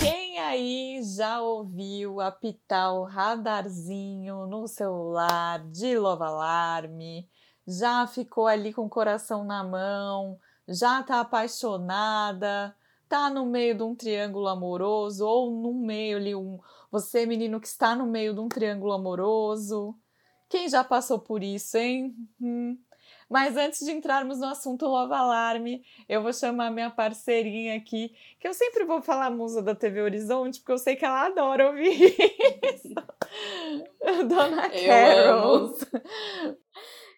Quem aí já ouviu apitar o radarzinho no celular de Love Alarme? Já ficou ali com o coração na mão? Já tá apaixonada? Tá no meio de um triângulo amoroso ou no meio ali um você menino que está no meio de um triângulo amoroso? Quem já passou por isso, hein? Hum. Mas antes de entrarmos no assunto Love Alarme, eu vou chamar minha parceirinha aqui, que eu sempre vou falar musa da TV Horizonte, porque eu sei que ela adora ouvir isso. Dona Carol.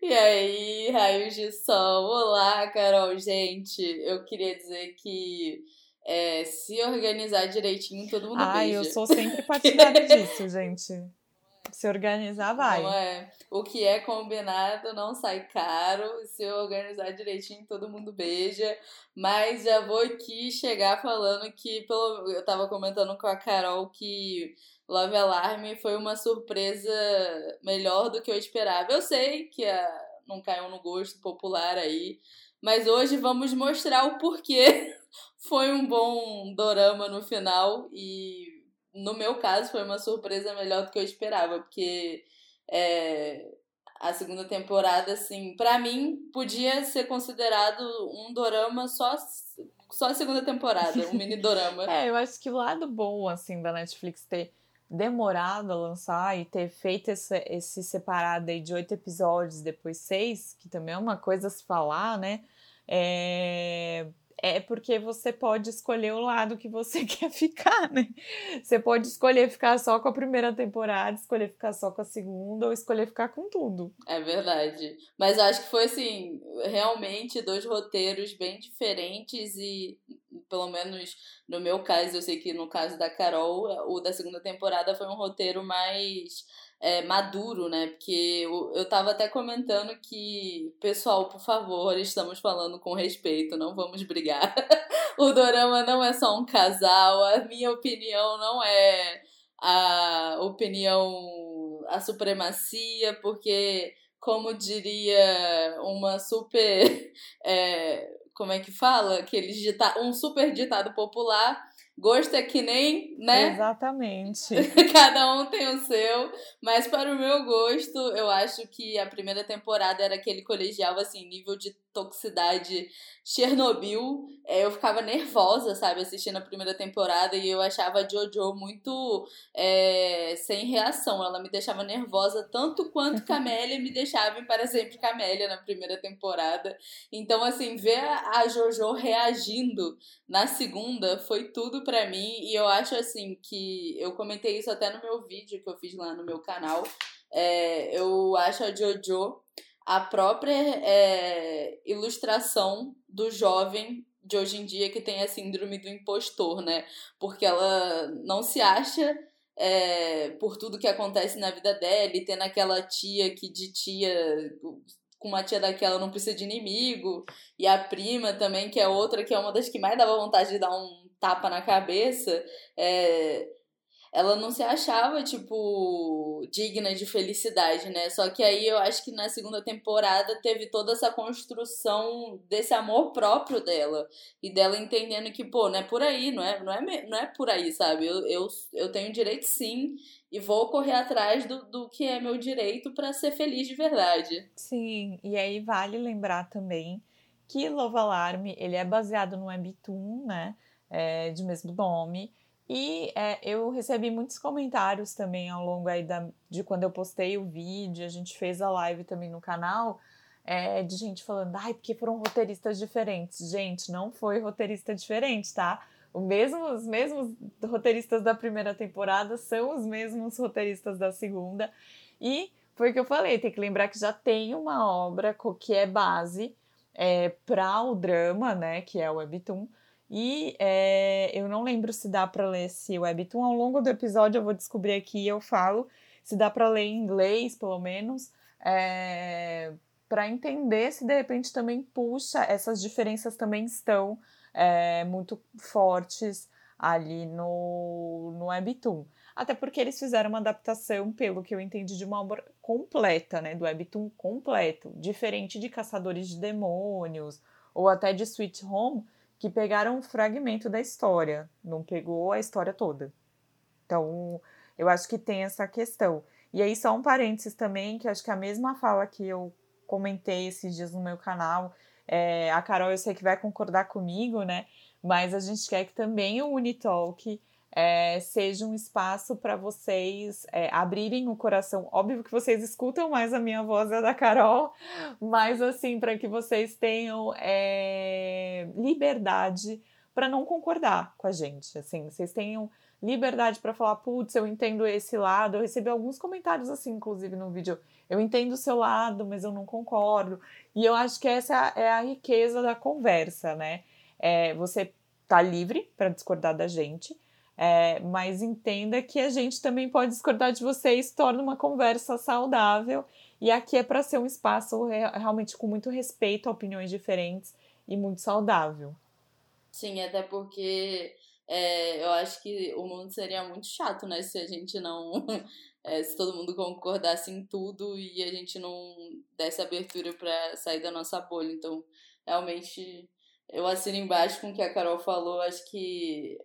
E aí, raios de sol. Olá, Carol. Gente, eu queria dizer que é, se organizar direitinho, todo mundo Ai, beija. eu sou sempre partidária disso, gente. Se organizar, vai. Não é. O que é combinado não sai caro. Se organizar direitinho, todo mundo beija. Mas já vou aqui chegar falando que, pelo, eu tava comentando com a Carol que Love Alarm foi uma surpresa melhor do que eu esperava. Eu sei que a, não caiu no gosto popular aí. Mas hoje vamos mostrar o porquê foi um bom dorama no final e no meu caso foi uma surpresa melhor do que eu esperava, porque é, a segunda temporada, assim, para mim podia ser considerado um dorama só só a segunda temporada, um mini dorama. é, eu acho que o lado bom assim da Netflix ter demorado a lançar e ter feito esse, esse separado aí de oito episódios, depois seis, que também é uma coisa a se falar, né? É, é porque você pode escolher o lado que você quer ficar, né? Você pode escolher ficar só com a primeira temporada, escolher ficar só com a segunda ou escolher ficar com tudo. É verdade. Mas acho que foi assim, realmente dois roteiros bem diferentes e pelo menos no meu caso, eu sei que no caso da Carol, o da segunda temporada foi um roteiro mais é, maduro, né? Porque eu, eu tava até comentando que, pessoal, por favor, estamos falando com respeito, não vamos brigar. o Dorama não é só um casal, a minha opinião não é a opinião, a supremacia, porque, como diria uma super. É, como é que fala? Aquele dita um super ditado popular Gosto é que nem, né? Exatamente. Cada um tem o seu. Mas para o meu gosto, eu acho que a primeira temporada era aquele colegial, assim, nível de toxicidade Chernobyl. É, eu ficava nervosa, sabe, assistindo a primeira temporada e eu achava a Jojo muito é, sem reação. Ela me deixava nervosa tanto quanto Camélia me deixava em Para Sempre Camélia na primeira temporada. Então, assim, ver a Jojo reagindo na segunda foi tudo para mim e eu acho, assim, que eu comentei isso até no meu vídeo que eu fiz lá no meu canal. É, eu acho a Jojo a própria é, ilustração do jovem de hoje em dia que tem a síndrome do impostor, né? Porque ela não se acha é, por tudo que acontece na vida dela e tendo aquela tia que de tia com uma tia daquela não precisa de inimigo e a prima também que é outra que é uma das que mais dava vontade de dar um tapa na cabeça é, ela não se achava, tipo, digna de felicidade, né? Só que aí eu acho que na segunda temporada teve toda essa construção desse amor próprio dela. E dela entendendo que, pô, não é por aí, não é, não é, não é por aí, sabe? Eu, eu, eu tenho direito sim e vou correr atrás do, do que é meu direito para ser feliz de verdade. Sim, e aí vale lembrar também que Love Alarm, ele é baseado no Webtoon, né? É, de mesmo nome. E é, eu recebi muitos comentários também ao longo aí da, de quando eu postei o vídeo, a gente fez a live também no canal, é, de gente falando, ai, porque foram roteiristas diferentes. Gente, não foi roteirista diferente, tá? O mesmo, os mesmos roteiristas da primeira temporada são os mesmos roteiristas da segunda. E foi o que eu falei, tem que lembrar que já tem uma obra que é base é, para o drama, né? Que é o Webtoon e é, eu não lembro se dá para ler esse webtoon. Ao longo do episódio eu vou descobrir aqui e eu falo se dá para ler em inglês, pelo menos, é, para entender se de repente também puxa, essas diferenças também estão é, muito fortes ali no, no webtoon. Até porque eles fizeram uma adaptação, pelo que eu entendi, de uma obra completa, né? Do webtoon completo. Diferente de Caçadores de Demônios ou até de Sweet Home, que pegaram um fragmento da história, não pegou a história toda. Então, eu acho que tem essa questão. E aí, só um parênteses também, que acho que a mesma fala que eu comentei esses dias no meu canal, é, a Carol eu sei que vai concordar comigo, né? Mas a gente quer que também o Unitalk é, seja um espaço para vocês é, abrirem o coração. Óbvio que vocês escutam mais a minha voz e a da Carol, mas assim, para que vocês tenham é, liberdade para não concordar com a gente. Assim, vocês tenham liberdade para falar, putz, eu entendo esse lado. Eu recebi alguns comentários assim, inclusive no vídeo. Eu entendo o seu lado, mas eu não concordo. E eu acho que essa é a riqueza da conversa, né? É, você tá livre para discordar da gente, é, mas entenda que a gente também pode discordar de você se torna uma conversa saudável. E aqui é para ser um espaço realmente com muito respeito a opiniões diferentes e muito saudável. Sim, até porque é, eu acho que o mundo seria muito chato, né? Se a gente não. É, se todo mundo concordasse em tudo e a gente não desse abertura para sair da nossa bolha. Então, realmente, eu assino embaixo com o que a Carol falou. Acho que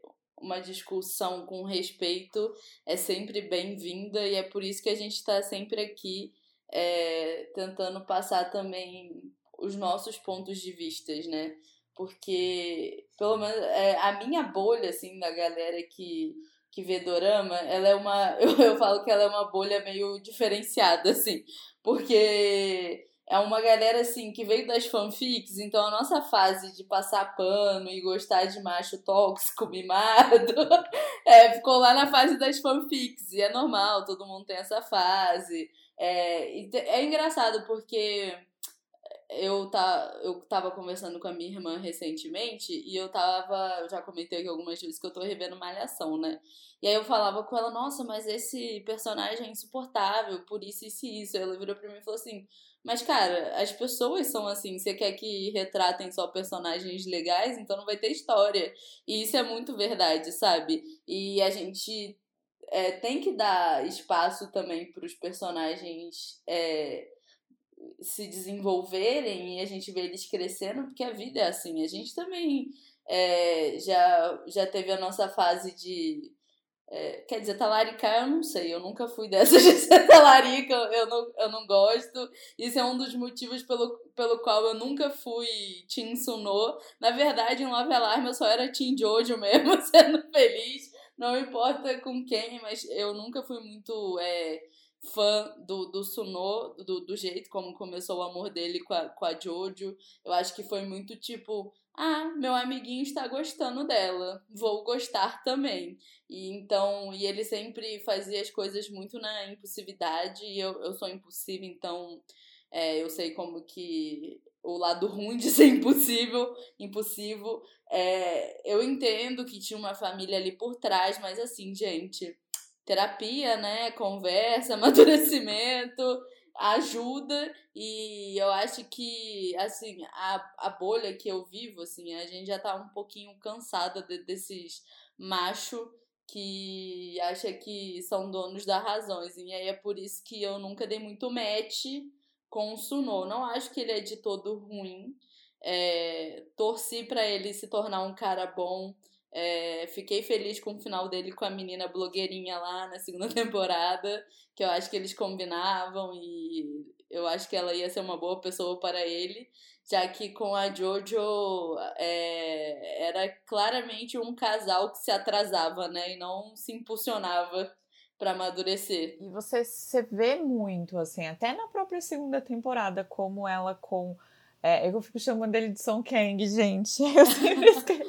uma discussão com respeito é sempre bem-vinda e é por isso que a gente está sempre aqui é, tentando passar também os nossos pontos de vistas, né? Porque, pelo menos, é, a minha bolha, assim, da galera que, que vê dorama, ela é uma. Eu, eu falo que ela é uma bolha meio diferenciada, assim. Porque é uma galera assim que veio das fanfics, então a nossa fase de passar pano e gostar de macho tóxico, mimado, é, ficou lá na fase das fanfics. E é normal, todo mundo tem essa fase. É, é engraçado porque eu, tá, eu tava conversando com a minha irmã recentemente e eu tava. Eu já comentei aqui algumas vezes que eu tô revendo Malhação, né? E aí eu falava com ela, nossa, mas esse personagem é insuportável, por isso, isso e isso. Ela virou pra mim e falou assim mas, cara, as pessoas são assim. Você quer que retratem só personagens legais, então não vai ter história. E isso é muito verdade, sabe? E a gente é, tem que dar espaço também para os personagens é, se desenvolverem e a gente vê eles crescendo, porque a vida é assim. A gente também é, já, já teve a nossa fase de é, quer dizer, talaricar eu não sei, eu nunca fui dessas de ser talarica, eu não, eu não gosto. Isso é um dos motivos pelo, pelo qual eu nunca fui Team Suno. Na verdade, em Love Alarm eu só era Team Jojo mesmo, sendo feliz. Não importa com quem, mas eu nunca fui muito é, fã do, do Suno, do, do jeito como começou o amor dele com a, com a Jojo. Eu acho que foi muito tipo ah, meu amiguinho está gostando dela, vou gostar também. E então, e ele sempre fazia as coisas muito na impulsividade, e eu, eu sou impulsiva, então é, eu sei como que o lado ruim de ser impossível, impulsivo. É, eu entendo que tinha uma família ali por trás, mas assim, gente, terapia, né? Conversa, amadurecimento ajuda e eu acho que assim a, a bolha que eu vivo assim a gente já tá um pouquinho cansada de, desses macho que acha que são donos da razão e aí é por isso que eu nunca dei muito match com o Suno não acho que ele é de todo ruim é, torci para ele se tornar um cara bom é, fiquei feliz com o final dele com a menina blogueirinha lá na segunda temporada, que eu acho que eles combinavam e eu acho que ela ia ser uma boa pessoa para ele, já que com a Jojo é, era claramente um casal que se atrasava, né, e não se impulsionava para amadurecer. E você, você vê muito, assim, até na própria segunda temporada, como ela com é, eu fico chamando ele de Song Kang, gente. Eu sempre.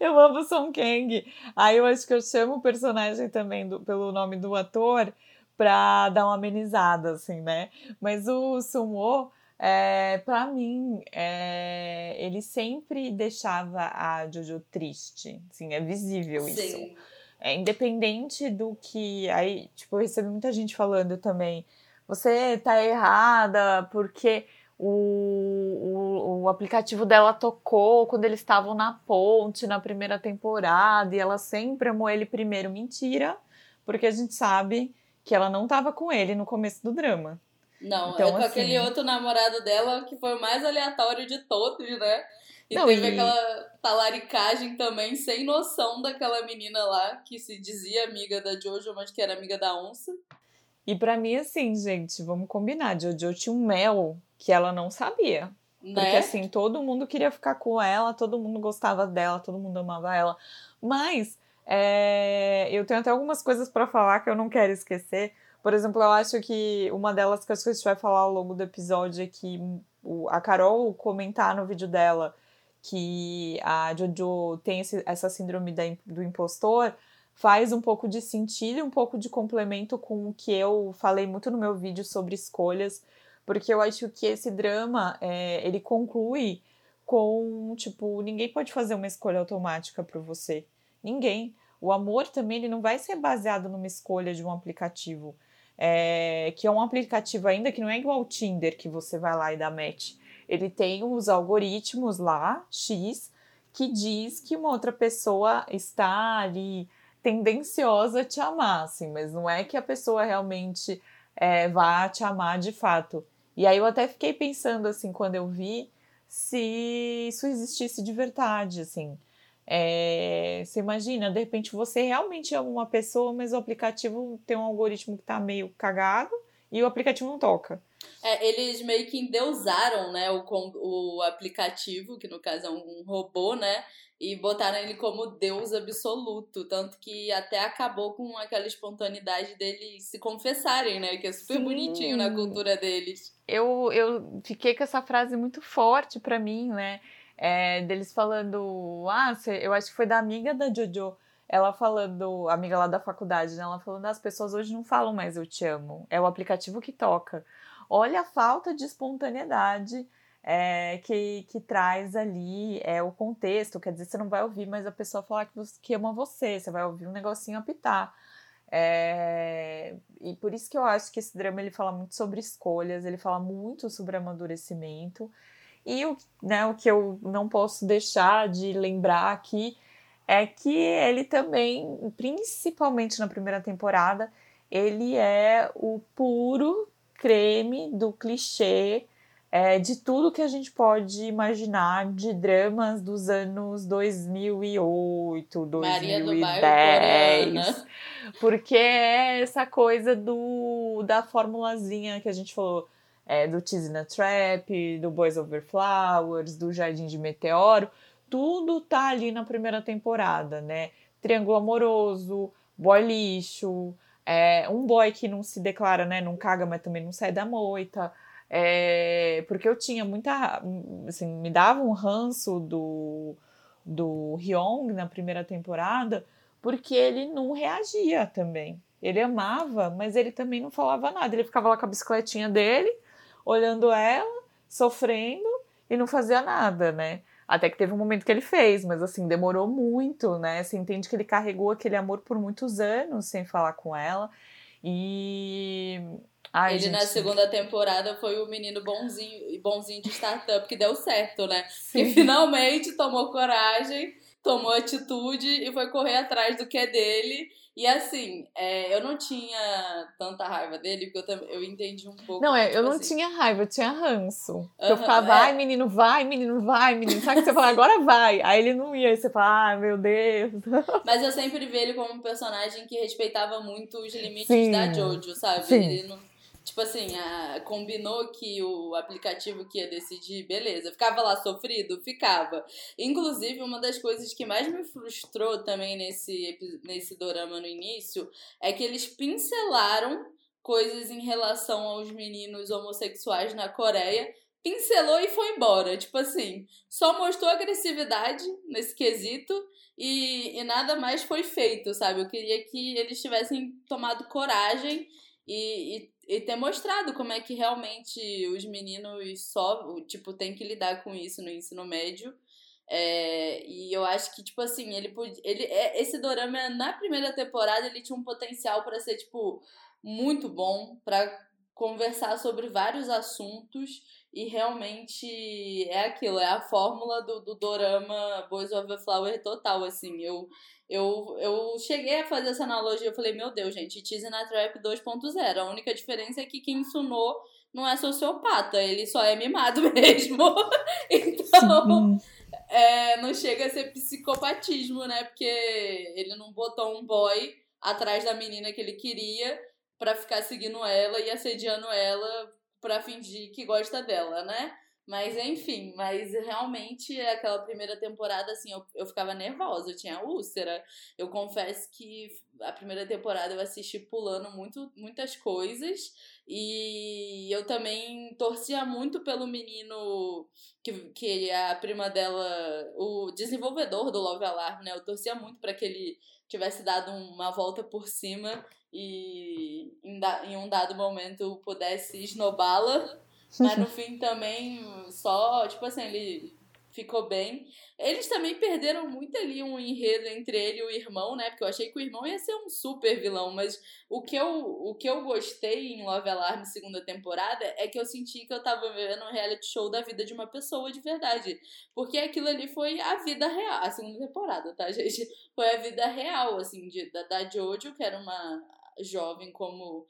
Eu amo Song Kang. Aí eu acho que eu chamo o personagem também do, pelo nome do ator pra dar uma amenizada, assim, né? Mas o Sumo, é, pra mim, é, ele sempre deixava a Jojo triste. Assim, é visível Sim. isso. É, independente do que. Aí, tipo, eu recebi muita gente falando também. Você tá errada, porque o, o, o, aplicativo dela tocou quando eles estavam na ponte na primeira temporada e ela sempre amou ele primeiro. Mentira, porque a gente sabe que ela não estava com ele no começo do drama. Não, então, é com assim, aquele outro namorado dela que foi o mais aleatório de todos, né? E Não, teve e... aquela talaricagem também, sem noção daquela menina lá, que se dizia amiga da Jojo, mas que era amiga da onça. E para mim, assim, gente, vamos combinar. Jojo tinha um mel que ela não sabia. Né? Porque assim, todo mundo queria ficar com ela, todo mundo gostava dela, todo mundo amava ela. Mas é, eu tenho até algumas coisas para falar que eu não quero esquecer. Por exemplo, eu acho que uma delas que a gente vai falar ao longo do episódio é que a Carol comentar no vídeo dela que a Jojo tem esse, essa síndrome da, do impostor faz um pouco de sentido e um pouco de complemento com o que eu falei muito no meu vídeo sobre escolhas porque eu acho que esse drama é, ele conclui com tipo ninguém pode fazer uma escolha automática para você. Ninguém. O amor também ele não vai ser baseado numa escolha de um aplicativo. É, que é um aplicativo ainda que não é igual ao Tinder que você vai lá e dá match. Ele tem os algoritmos lá x que diz que uma outra pessoa está ali tendenciosa a te amar, assim, mas não é que a pessoa realmente é, vá te amar de fato. E aí eu até fiquei pensando, assim, quando eu vi, se isso existisse de verdade, assim. É, você imagina, de repente você realmente ama uma pessoa, mas o aplicativo tem um algoritmo que tá meio cagado e o aplicativo não toca. É, eles meio que endeusaram, né, o, o aplicativo, que no caso é um robô, né, e botaram ele como Deus absoluto, tanto que até acabou com aquela espontaneidade deles se confessarem, né? Que é super Sim. bonitinho na cultura deles. Eu, eu fiquei com essa frase muito forte para mim, né? É, deles falando, ah, eu acho que foi da amiga da Jojo, ela falando, amiga lá da faculdade, né? Ela falando, as pessoas hoje não falam mais eu te amo, é o aplicativo que toca. Olha a falta de espontaneidade é, que, que traz ali é, o contexto. Quer dizer, você não vai ouvir, mas a pessoa falar que, você, que ama você, você vai ouvir um negocinho apitar. É, e por isso que eu acho que esse drama ele fala muito sobre escolhas, ele fala muito sobre amadurecimento. E o, né, o que eu não posso deixar de lembrar aqui é que ele também, principalmente na primeira temporada, ele é o puro creme do clichê é, de tudo que a gente pode imaginar de dramas dos anos 2008, 2010. Porque é essa coisa do da formulazinha que a gente falou, é, do Tease na Trap, do Boys Over Flowers, do Jardim de Meteoro, tudo tá ali na primeira temporada, né? Triângulo amoroso, boy lixo, é, um boy que não se declara, né? Não caga, mas também não sai da moita. É, porque eu tinha muita. Assim, me dava um ranço do, do Hyong na primeira temporada, porque ele não reagia também. Ele amava, mas ele também não falava nada. Ele ficava lá com a bicicletinha dele, olhando ela, sofrendo e não fazia nada, né? Até que teve um momento que ele fez, mas assim, demorou muito, né? Você entende que ele carregou aquele amor por muitos anos sem falar com ela. E Ai, ele gente. na segunda temporada foi o menino bonzinho, bonzinho de startup que deu certo, né? Sim. Que finalmente tomou coragem, tomou atitude e foi correr atrás do que é dele. E assim, é, eu não tinha tanta raiva dele, porque eu, eu entendi um pouco. Não, é, tipo eu não assim. tinha raiva, eu tinha ranço. Uh -huh, eu ficava, vai, é. menino, vai, menino, vai, menino. Sabe que você fala, agora vai. Aí ele não ia, aí você fala, ai, meu Deus. Mas eu sempre vi ele como um personagem que respeitava muito os limites Sim. da Jojo, sabe? Sim. Ele não Tipo assim, a, combinou que o aplicativo que ia decidir, beleza. Ficava lá sofrido? Ficava. Inclusive, uma das coisas que mais me frustrou também nesse, nesse dorama no início é que eles pincelaram coisas em relação aos meninos homossexuais na Coreia. Pincelou e foi embora. Tipo assim, só mostrou agressividade nesse quesito e, e nada mais foi feito, sabe? Eu queria que eles tivessem tomado coragem e, e e ter mostrado como é que realmente os meninos só, tipo, tem que lidar com isso no ensino médio. É, e eu acho que, tipo assim, ele podia. Ele, é, esse dorama, na primeira temporada, ele tinha um potencial para ser, tipo, muito bom, para conversar sobre vários assuntos. E realmente é aquilo, é a fórmula do, do dorama Boys of the Flower total, assim. Eu, eu, eu cheguei a fazer essa analogia, eu falei, meu Deus, gente, Tease na Trap 2.0. A única diferença é que quem ensinou não é sociopata, ele só é mimado mesmo. então, é, não chega a ser psicopatismo, né? Porque ele não botou um boy atrás da menina que ele queria para ficar seguindo ela e assediando ela para fingir que gosta dela, né? Mas enfim, mas realmente aquela primeira temporada, assim, eu, eu ficava nervosa, eu tinha úlcera. Eu confesso que a primeira temporada eu assisti pulando muito, muitas coisas. E eu também torcia muito pelo menino que, que a prima dela, o desenvolvedor do Love Alarm, né? Eu torcia muito para que ele tivesse dado uma volta por cima e em, da, em um dado momento pudesse esnobá-la mas no fim também, só, tipo assim, ele ficou bem. Eles também perderam muito ali um enredo entre ele e o irmão, né? Porque eu achei que o irmão ia ser um super vilão, mas o que eu, o que eu gostei em Love Alarm segunda temporada é que eu senti que eu tava vendo um reality show da vida de uma pessoa de verdade. Porque aquilo ali foi a vida real, a segunda temporada, tá, gente? Foi a vida real, assim, de, da, da Jojo, que era uma jovem como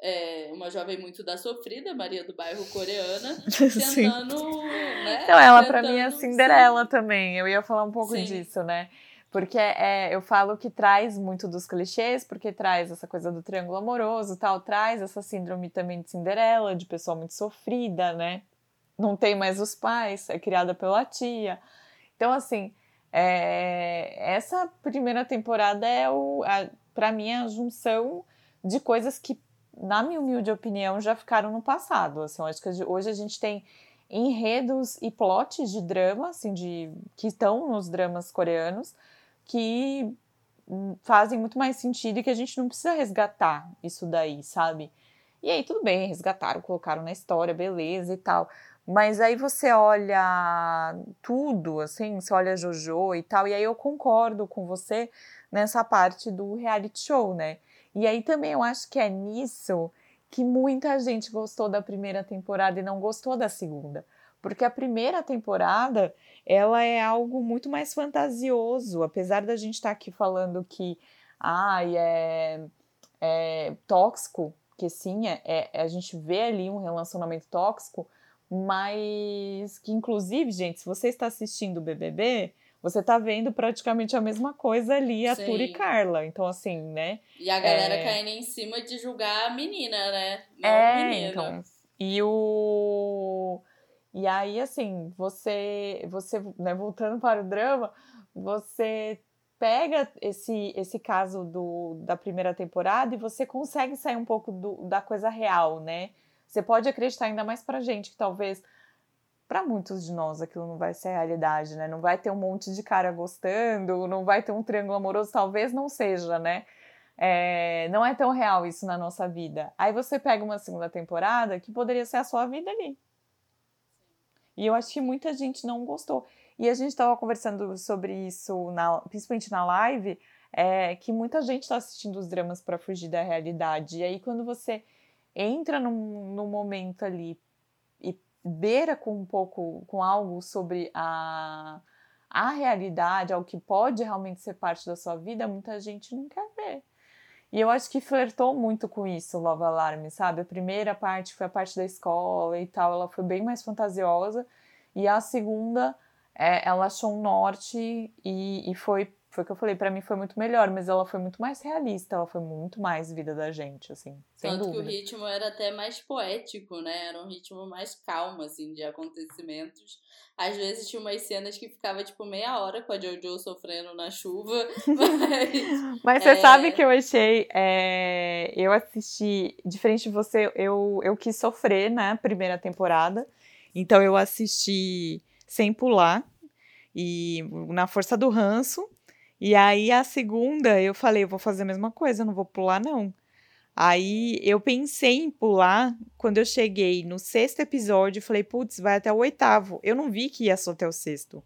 é, uma jovem muito da sofrida, Maria do Bairro coreana, tentando. né, então, ela para mim é Cinderela sim. também. Eu ia falar um pouco sim. disso, né? Porque é, eu falo que traz muito dos clichês, porque traz essa coisa do triângulo amoroso tal, traz essa síndrome também de Cinderela, de pessoa muito sofrida, né? Não tem mais os pais, é criada pela tia. Então, assim, é, essa primeira temporada é o, para mim, a junção de coisas que na minha humilde opinião, já ficaram no passado. Assim, acho que hoje a gente tem enredos e plots de drama, assim, de, que estão nos dramas coreanos, que fazem muito mais sentido e que a gente não precisa resgatar isso daí, sabe? E aí, tudo bem, resgataram, colocaram na história, beleza e tal. Mas aí você olha tudo, assim, você olha Jojo e tal, e aí eu concordo com você nessa parte do reality show, né? E aí também eu acho que é nisso que muita gente gostou da primeira temporada e não gostou da segunda. Porque a primeira temporada, ela é algo muito mais fantasioso, apesar da gente estar tá aqui falando que ai, é, é tóxico, que sim, é, é, a gente vê ali um relacionamento tóxico, mas que inclusive, gente, se você está assistindo o BBB, você tá vendo praticamente a mesma coisa ali, a Tura e Carla. Então, assim, né? E a galera é... caindo em cima de julgar a menina, né? Não é, o menino. então. E o. E aí, assim, você, você né, voltando para o drama, você pega esse, esse caso do, da primeira temporada e você consegue sair um pouco do, da coisa real, né? Você pode acreditar ainda mais pra gente que talvez para muitos de nós aquilo não vai ser realidade, né? Não vai ter um monte de cara gostando, não vai ter um triângulo amoroso, talvez não seja, né? É, não é tão real isso na nossa vida. Aí você pega uma segunda temporada que poderia ser a sua vida ali. E eu acho que muita gente não gostou. E a gente estava conversando sobre isso, na, principalmente na live, é, que muita gente está assistindo os dramas para fugir da realidade. E aí, quando você entra num, num momento ali beira com um pouco com algo sobre a, a realidade, algo que pode realmente ser parte da sua vida, muita gente não quer ver. E eu acho que flertou muito com isso, Love Alarm, sabe? A primeira parte foi a parte da escola e tal, ela foi bem mais fantasiosa. E a segunda, é, ela achou um norte e, e foi foi o que eu falei, para mim foi muito melhor, mas ela foi muito mais realista, ela foi muito mais vida da gente, assim, sem Tanto dúvida. que o ritmo era até mais poético, né? Era um ritmo mais calmo, assim, de acontecimentos. Às vezes tinha umas cenas que ficava, tipo, meia hora com a Jojo sofrendo na chuva, mas... mas você é... sabe que eu achei, é... eu assisti, diferente de você, eu, eu quis sofrer na né, primeira temporada, então eu assisti sem pular, e na força do ranço, e aí a segunda eu falei, eu vou fazer a mesma coisa, não vou pular não. Aí eu pensei em pular quando eu cheguei no sexto episódio, falei, putz, vai até o oitavo. Eu não vi que ia só até o sexto.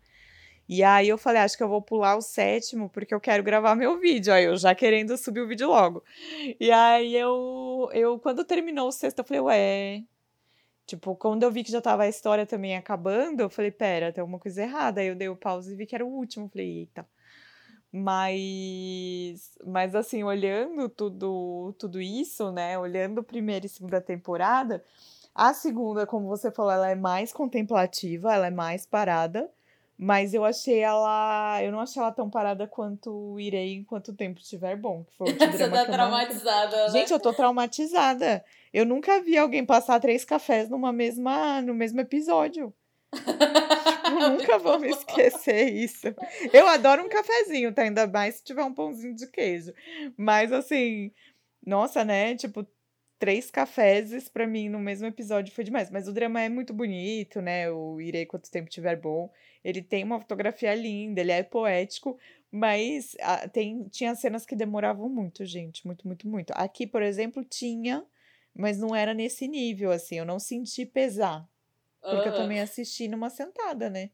E aí eu falei, acho que eu vou pular o sétimo porque eu quero gravar meu vídeo. Aí eu já querendo subir o vídeo logo. E aí eu, eu quando terminou o sexto, eu falei, ué. Tipo, quando eu vi que já tava a história também acabando, eu falei, pera, tem alguma coisa errada. Aí eu dei o pause e vi que era o último. Falei, eita. Mas, mas assim, olhando tudo, tudo isso, né? Olhando primeira e segunda temporada, a segunda, como você falou, ela é mais contemplativa, ela é mais parada, Mas eu achei ela. Eu não achei ela tão parada quanto irei enquanto o tempo estiver bom. Que foi Você tá traumatizada, né? Gente, eu tô traumatizada. Eu nunca vi alguém passar três cafés numa mesma, no mesmo episódio. eu nunca vou me esquecer isso. Eu adoro um cafezinho, tá? Ainda mais se tiver um pãozinho de queijo. Mas assim, nossa, né? Tipo, três cafés para mim no mesmo episódio foi demais. Mas o drama é muito bonito, né? O Irei Quanto Tempo Tiver Bom. Ele tem uma fotografia linda, ele é poético, mas ah, tem, tinha cenas que demoravam muito, gente. Muito, muito, muito. Aqui, por exemplo, tinha, mas não era nesse nível, assim. Eu não senti pesar. Porque uhum. eu também assisti numa sentada, né?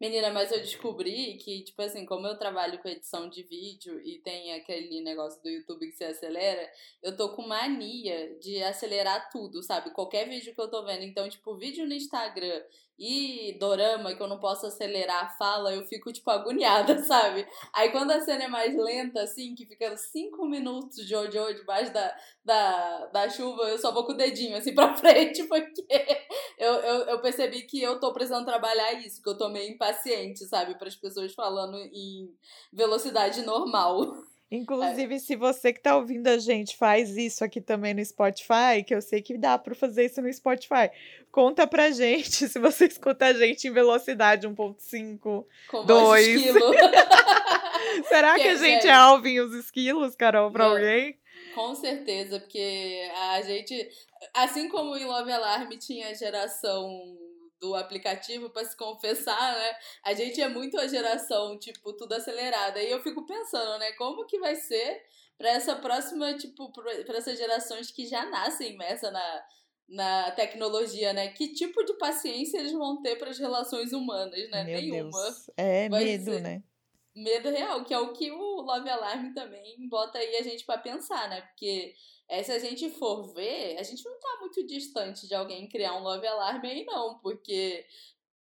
Menina, mas eu descobri que, tipo assim, como eu trabalho com edição de vídeo e tem aquele negócio do YouTube que você acelera, eu tô com mania de acelerar tudo, sabe? Qualquer vídeo que eu tô vendo. Então, tipo, vídeo no Instagram e dorama, que eu não posso acelerar a fala, eu fico, tipo, agoniada, sabe? Aí quando a cena é mais lenta, assim, que fica cinco minutos de Jojo debaixo da, da, da chuva, eu só vou com o dedinho, assim, pra frente, porque eu, eu, eu percebi que eu tô precisando trabalhar isso, que eu tô meio impaciente, sabe? Para as pessoas falando em velocidade normal. Inclusive, é. se você que tá ouvindo a gente faz isso aqui também no Spotify, que eu sei que dá para fazer isso no Spotify, conta pra gente se você escuta a gente em velocidade 1.5, 2. Será que, que a gente é, é Alvin os esquilos, Carol, pra é. alguém? Com certeza, porque a gente, assim como em Love Alarm tinha a geração do aplicativo para se confessar, né? A gente é muito a geração, tipo, tudo acelerada. E eu fico pensando, né, como que vai ser para essa próxima, tipo, para essas gerações que já nascem imersa na, na tecnologia, né? Que tipo de paciência eles vão ter para as relações humanas, né? Meu Nenhuma. Deus. É medo, ser... né? Medo real, que é o que o Love Alarm também bota aí a gente para pensar, né? Porque é, se a gente for ver, a gente não tá muito distante de alguém criar um Love Alarm aí, não, porque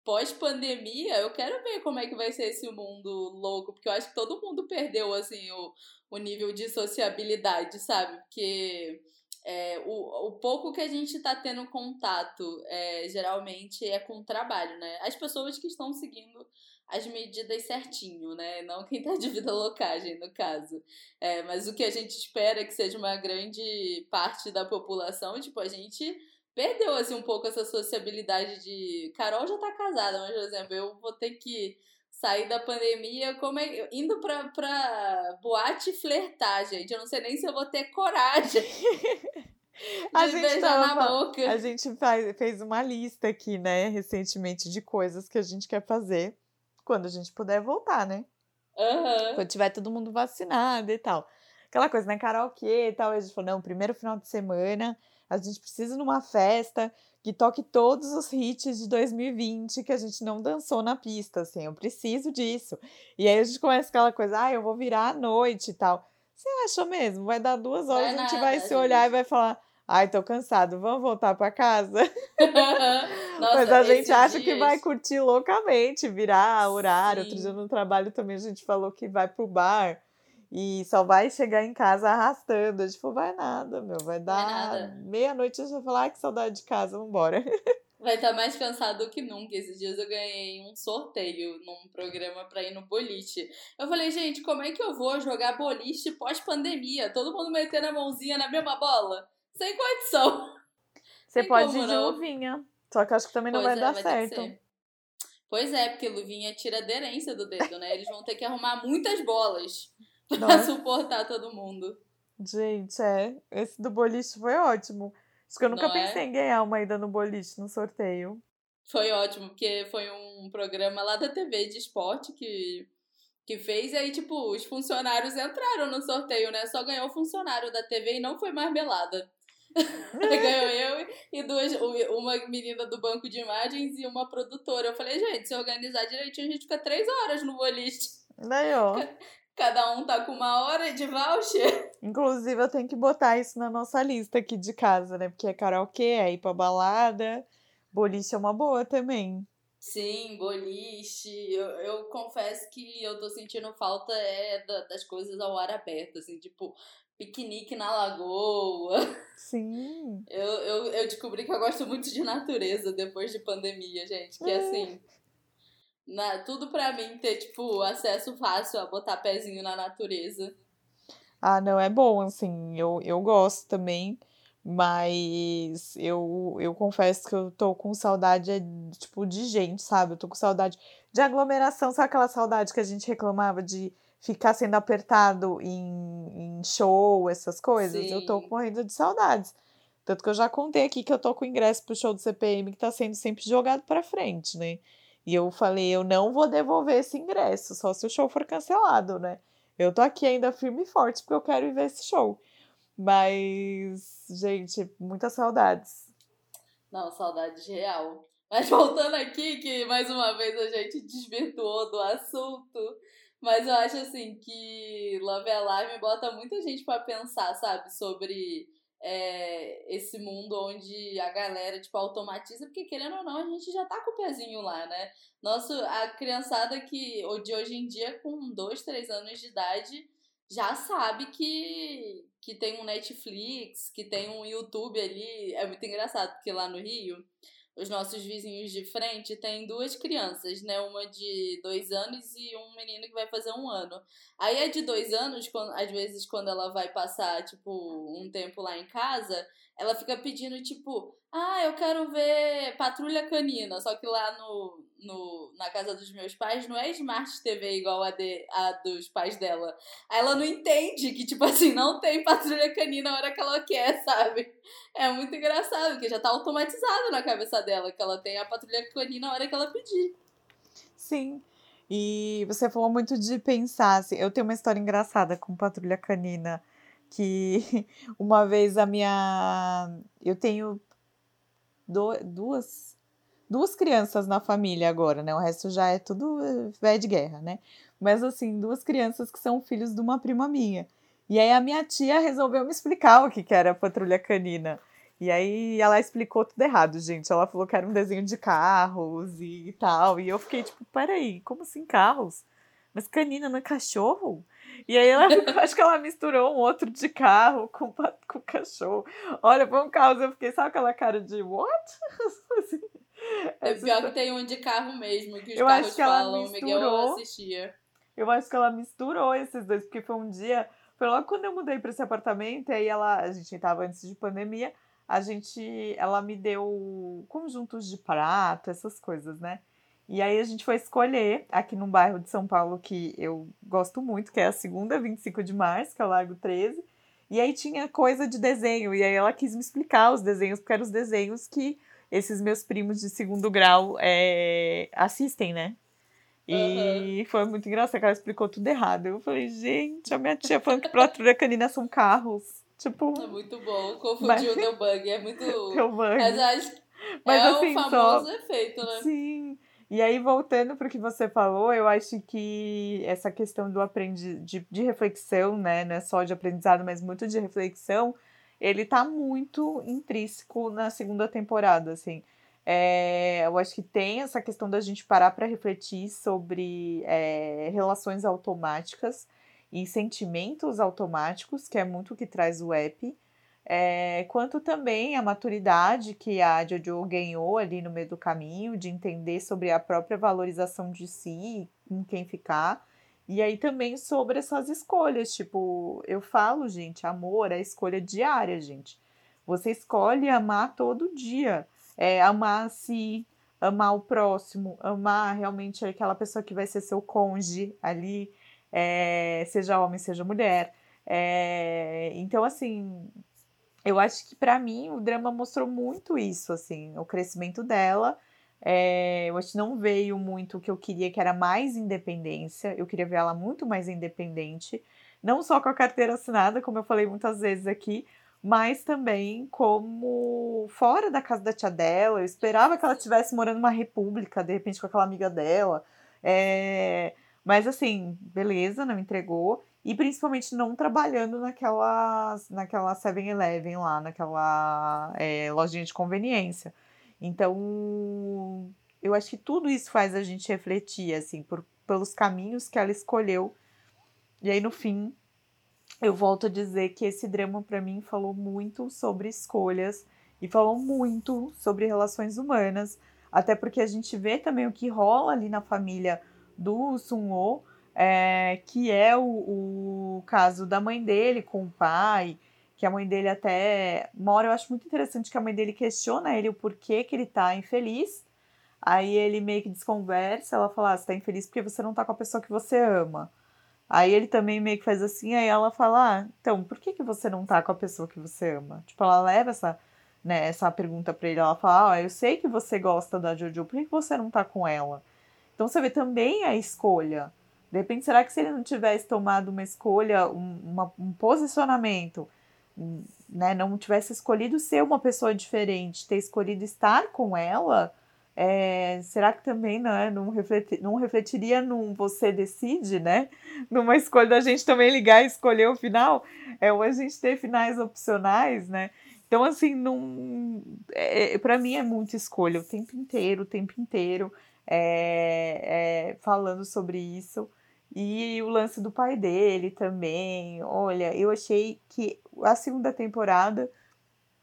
pós-pandemia, eu quero ver como é que vai ser esse mundo louco, porque eu acho que todo mundo perdeu, assim, o, o nível de sociabilidade, sabe? Porque é, o, o pouco que a gente tá tendo contato, é, geralmente, é com o trabalho, né? As pessoas que estão seguindo as medidas certinho, né? Não quem tá de vida loucagem, no caso. É, mas o que a gente espera é que seja uma grande parte da população, tipo, a gente perdeu, assim, um pouco essa sociabilidade de... Carol já tá casada, mas, por exemplo, eu vou ter que sair da pandemia como é... indo pra, pra boate flertar, gente. Eu não sei nem se eu vou ter coragem. a gente tava. A gente faz, fez uma lista aqui, né, recentemente, de coisas que a gente quer fazer quando a gente puder voltar, né? Uhum. Quando tiver todo mundo vacinado e tal. Aquela coisa, né? Karaokê e tal. E a gente falou, não, primeiro final de semana, a gente precisa numa festa que toque todos os hits de 2020 que a gente não dançou na pista, assim, eu preciso disso. E aí a gente começa aquela coisa, ah, eu vou virar à noite e tal. Você acha mesmo? Vai dar duas horas, vai a gente nada, vai se olhar gente. e vai falar, Ai, tô cansado, vamos voltar para casa? Nossa, Mas a gente acha dias... que vai curtir loucamente, virar horário. Sim. Outro dia no trabalho também a gente falou que vai pro bar e só vai chegar em casa arrastando. Gente falou, vai nada, meu, vai dar meia-noite gente vai falar, ai, que saudade de casa, vambora. Vai estar tá mais cansado do que nunca. Esses dias eu ganhei um sorteio num programa pra ir no boliche. Eu falei, gente, como é que eu vou jogar boliche pós-pandemia? Todo mundo metendo a mãozinha na mesma bola? sem condição. Você pode ir de luvinha. Só que acho que também não pois vai é, dar vai certo. Pois é, porque luvinha tira aderência do dedo, né? Eles vão ter que arrumar muitas bolas pra suportar todo mundo. Gente, é. Esse do boliche foi ótimo. Acho que eu nunca não é? pensei é? em ganhar uma ida no boliche no sorteio. Foi ótimo, porque foi um programa lá da TV de esporte que, que fez, e aí, tipo, os funcionários entraram no sorteio, né? Só ganhou o funcionário da TV e não foi marmelada. Ganhou eu e duas, uma menina do banco de imagens e uma produtora. Eu falei, gente, se organizar direitinho, a gente fica três horas no boliche. Daí, ó. Cada um tá com uma hora de voucher. Inclusive, eu tenho que botar isso na nossa lista aqui de casa, né? Porque é karaokê, é ir pra balada. Boliche é uma boa também. Sim, boliche. Eu, eu confesso que eu tô sentindo falta é das coisas ao ar aberto, assim, tipo, piquenique na lagoa. Sim. Eu, eu, eu descobri que eu gosto muito de natureza depois de pandemia, gente. Que é. assim. Na, tudo pra mim ter, tipo, acesso fácil a botar pezinho na natureza. Ah, não, é bom, assim, eu, eu gosto também, mas eu, eu confesso que eu tô com saudade, é, tipo, de gente, sabe? Eu tô com saudade de aglomeração, sabe aquela saudade que a gente reclamava de ficar sendo apertado em, em show, essas coisas? Sim. Eu tô morrendo de saudades. Tanto que eu já contei aqui que eu tô com o ingresso pro show do CPM que tá sendo sempre jogado pra frente, né? E eu falei, eu não vou devolver esse ingresso, só se o show for cancelado, né? Eu tô aqui ainda firme e forte porque eu quero ir ver esse show. Mas, gente, muitas saudades. Não, saudade real. Mas voltando aqui, que mais uma vez a gente desvirtuou do assunto. Mas eu acho assim que Love Alive bota muita gente para pensar, sabe? Sobre é, esse mundo onde a galera, tipo, automatiza, porque querendo ou não, a gente já tá com o pezinho lá, né? Nosso, a criançada que de hoje em dia, com dois, três anos de idade, já sabe que, que tem um Netflix, que tem um YouTube ali. É muito engraçado, porque lá no Rio os nossos vizinhos de frente têm duas crianças, né? Uma de dois anos e um menino que vai fazer um ano. Aí é de dois anos, quando, às vezes, quando ela vai passar, tipo, um tempo lá em casa, ela fica pedindo, tipo, ah, eu quero ver Patrulha Canina. Só que lá no, no, na casa dos meus pais não é Smart TV igual a, de, a dos pais dela. Aí ela não entende que, tipo assim, não tem Patrulha Canina na hora que ela quer, sabe? É muito engraçado, porque já tá automatizado na cabeça dela, que ela tem a Patrulha Canina na hora que ela pedir. Sim. E você falou muito de pensar, assim, eu tenho uma história engraçada com Patrulha Canina que uma vez a minha. Eu tenho do, duas, duas crianças na família agora, né? O resto já é tudo eh, velho de guerra, né? Mas assim, duas crianças que são filhos de uma prima minha. E aí a minha tia resolveu me explicar o que, que era patrulha canina. E aí ela explicou tudo errado, gente. Ela falou que era um desenho de carros e tal. E eu fiquei tipo, peraí, como assim carros? Mas canina não é cachorro? E aí ela acho que ela misturou um outro de carro com, com cachorro. Olha, foi um caos. Eu fiquei, sabe aquela cara de what? assim, é pior que tem um de carro mesmo, que os eu carros acho que falam, misturou, o Miguel assistia. Eu acho que ela misturou esses dois, porque foi um dia. Foi logo quando eu mudei para esse apartamento, e aí ela. A gente tava antes de pandemia, a gente. Ela me deu conjuntos de prato, essas coisas, né? E aí a gente foi escolher aqui num bairro de São Paulo que eu gosto muito, que é a segunda 25 de março, que é o Largo 13. E aí tinha coisa de desenho, e aí ela quis me explicar os desenhos, porque eram os desenhos que esses meus primos de segundo grau é, assistem, né? E uhum. foi muito engraçado, que ela explicou tudo errado. Eu falei, gente, a minha tia falando que patrulha canina são carros. Tipo. É muito bom, confundiu mas... o teu bug, é muito. Teu bug. Mas. Mas, é assim, o famoso só... efeito, né? Sim. E aí, voltando para o que você falou, eu acho que essa questão do aprendi de, de reflexão, né, não é só de aprendizado, mas muito de reflexão, ele tá muito intrínseco na segunda temporada, assim. É, eu acho que tem essa questão da gente parar para refletir sobre é, relações automáticas e sentimentos automáticos, que é muito o que traz o app é, quanto também a maturidade que a Jojo ganhou ali no meio do caminho, de entender sobre a própria valorização de si, com quem ficar, e aí também sobre essas escolhas, tipo, eu falo, gente, amor é escolha diária, gente. Você escolhe amar todo dia, é, amar si, amar o próximo, amar realmente aquela pessoa que vai ser seu cônjuge ali, é, seja homem, seja mulher. É, então, assim, eu acho que para mim o drama mostrou muito isso, assim, o crescimento dela. É, eu acho que não veio muito o que eu queria, que era mais independência. Eu queria ver ela muito mais independente, não só com a carteira assinada, como eu falei muitas vezes aqui, mas também como fora da casa da tia dela. Eu esperava que ela estivesse morando numa república, de repente com aquela amiga dela. É, mas assim, beleza, não entregou. E principalmente não trabalhando naquela, naquela 7-Eleven lá, naquela é, lojinha de conveniência. Então, eu acho que tudo isso faz a gente refletir, assim, por, pelos caminhos que ela escolheu. E aí, no fim, eu volto a dizer que esse drama, para mim, falou muito sobre escolhas e falou muito sobre relações humanas. Até porque a gente vê também o que rola ali na família do Sun-ho, é, que é o, o, caso da mãe dele com o pai, que a mãe dele até. Uma hora eu acho muito interessante que a mãe dele questiona ele o porquê que ele tá infeliz. Aí ele meio que desconversa, ela fala: ah, você tá infeliz porque você não tá com a pessoa que você ama. Aí ele também meio que faz assim, aí ela fala: ah, então, por que, que você não tá com a pessoa que você ama? Tipo, ela leva essa, né, essa pergunta pra ele, ela fala: ah, eu sei que você gosta da Jojo, por que, que você não tá com ela? Então você vê também a escolha. De repente, será que se ele não tivesse tomado uma escolha, um, uma, um posicionamento, né, não tivesse escolhido ser uma pessoa diferente, ter escolhido estar com ela, é, será que também né, não, refleti, não refletiria num você decide, né? Numa escolha da gente também ligar e escolher o final? É, ou a gente ter finais opcionais, né? Então, assim, não, é, para mim é muita escolha o tempo inteiro, o tempo inteiro é, é, falando sobre isso. E o lance do pai dele também. Olha, eu achei que a segunda temporada